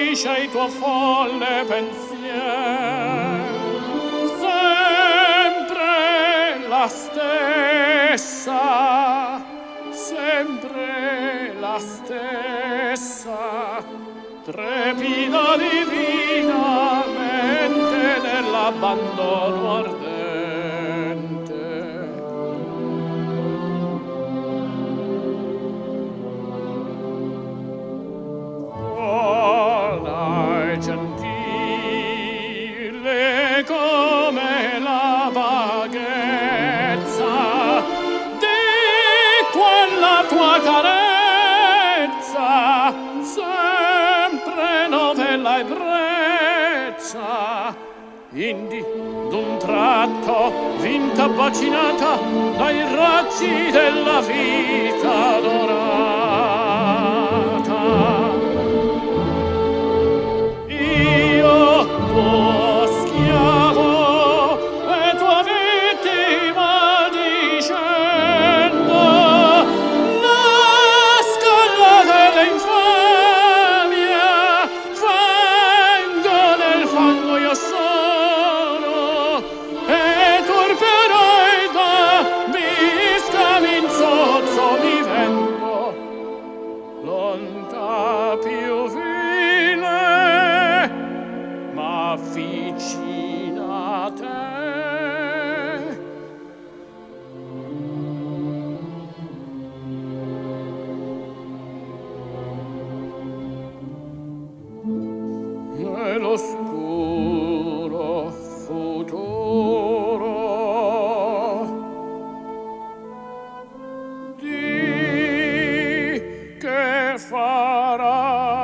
ferisce i tuo folle pensier sempre la stessa sempre la stessa trepida divina mente nell'abbandono ardente. bella indi d'un tratto vinta bacinata dai raggi della vita. farà